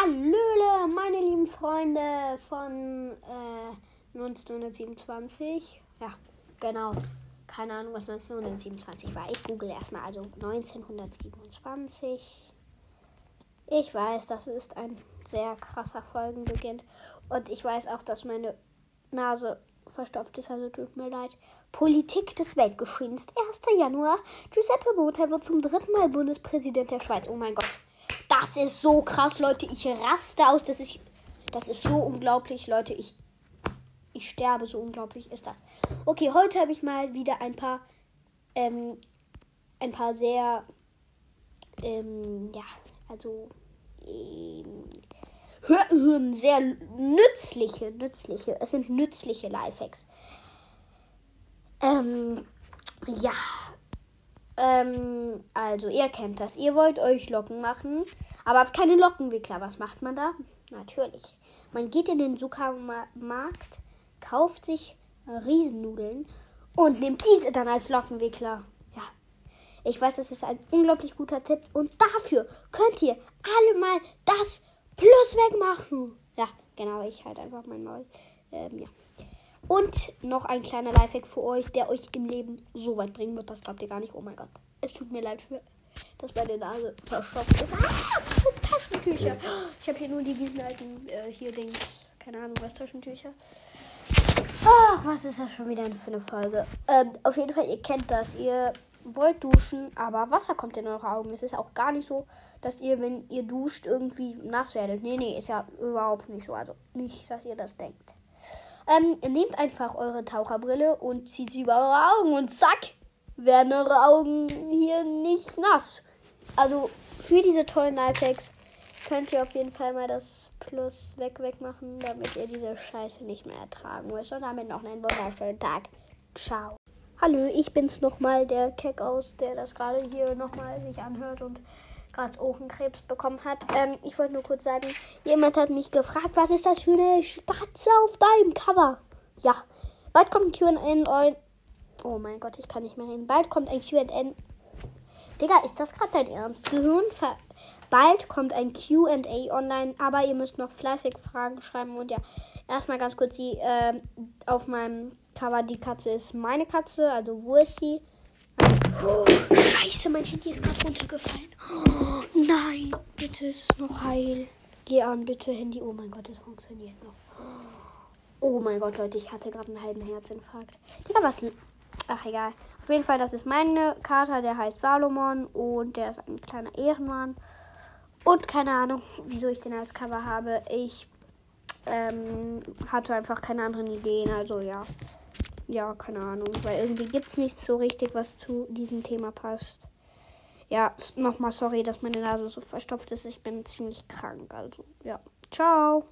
Hallöle, meine lieben Freunde von äh, 1927. Ja, genau. Keine Ahnung, was 1927 war. Ich google erstmal. Also 1927. Ich weiß, das ist ein sehr krasser Folgenbeginn. Und ich weiß auch, dass meine Nase verstopft ist, also tut mir leid. Politik des Weltgeschehens. 1. Januar. Giuseppe Botha wird zum dritten Mal Bundespräsident der Schweiz. Oh mein Gott. Das ist so krass, Leute. Ich raste aus. Das ist, das ist so unglaublich, Leute. Ich, ich sterbe. So unglaublich ist das. Okay, heute habe ich mal wieder ein paar, ähm, ein paar sehr, ähm, ja, also, ähm, sehr nützliche, nützliche, es sind nützliche Lifehacks. Ähm, ja, ähm, also, ihr kennt das. Ihr wollt euch Locken machen, aber habt keine Lockenwickler. Was macht man da? Natürlich. Man geht in den Supermarkt, kauft sich Riesennudeln und nimmt diese dann als Lockenwickler. Ja. Ich weiß, das ist ein unglaublich guter Tipp. Und dafür könnt ihr alle mal das Plus wegmachen. Ja, genau. Ich halte einfach mein Maul. Ähm, ja. Und noch ein kleiner Lifehack für euch, der euch im Leben so weit bringen wird. Das glaubt ihr gar nicht. Oh mein Gott. Es tut mir leid, für, dass meine Nase verstopft ist. Ah, das Taschentücher. Ich habe hier nur die diesen alten, äh, hier Dings. Keine Ahnung, was Taschentücher. Ach, was ist das schon wieder für eine Folge? Ähm, auf jeden Fall, ihr kennt das. Ihr wollt duschen, aber Wasser kommt in eure Augen. Es ist auch gar nicht so, dass ihr, wenn ihr duscht, irgendwie nass werdet. Nee, nee, ist ja überhaupt nicht so. Also nicht, dass ihr das denkt. Ähm, nehmt einfach eure Taucherbrille und zieht sie über eure Augen und zack, werden eure Augen hier nicht nass. Also für diese tollen Lifehacks könnt ihr auf jeden Fall mal das Plus weg wegmachen, damit ihr diese Scheiße nicht mehr ertragen müsst. Und damit noch einen wunderschönen Tag. Ciao. Hallo, ich bin's nochmal, der Keck aus, der das gerade hier nochmal sich anhört und gerade Ohrenkrebs bekommen hat. Ähm, ich wollte nur kurz sagen, jemand hat mich gefragt, was ist das für eine Katze auf deinem Cover? Ja, bald kommt ein Q&A. Oh mein Gott, ich kann nicht mehr reden. Bald kommt ein Q&A. Digga, ist das gerade dein Ernst? Gehirn? Bald kommt ein QA online, aber ihr müsst noch fleißig Fragen schreiben. Und ja, erstmal ganz kurz die äh, auf meinem Cover, die Katze ist meine Katze. Also, wo ist die? Scheiße, mein Handy ist gerade runtergefallen. Oh, nein, bitte ist es noch heil. Geh an, bitte, Handy. Oh mein Gott, es funktioniert noch. Oh mein Gott, Leute, ich hatte gerade einen halben Herzinfarkt. Digga, was denn? Ach, egal. Auf jeden Fall, das ist meine Kater, der heißt Salomon und der ist ein kleiner Ehrenmann. Und keine Ahnung, wieso ich den als Cover habe. Ich ähm, hatte einfach keine anderen Ideen, also ja ja, keine Ahnung. Weil irgendwie gibt es nichts so richtig, was zu diesem Thema passt. Ja, nochmal sorry, dass meine Nase so verstopft ist. Ich bin ziemlich krank. Also, ja. Ciao.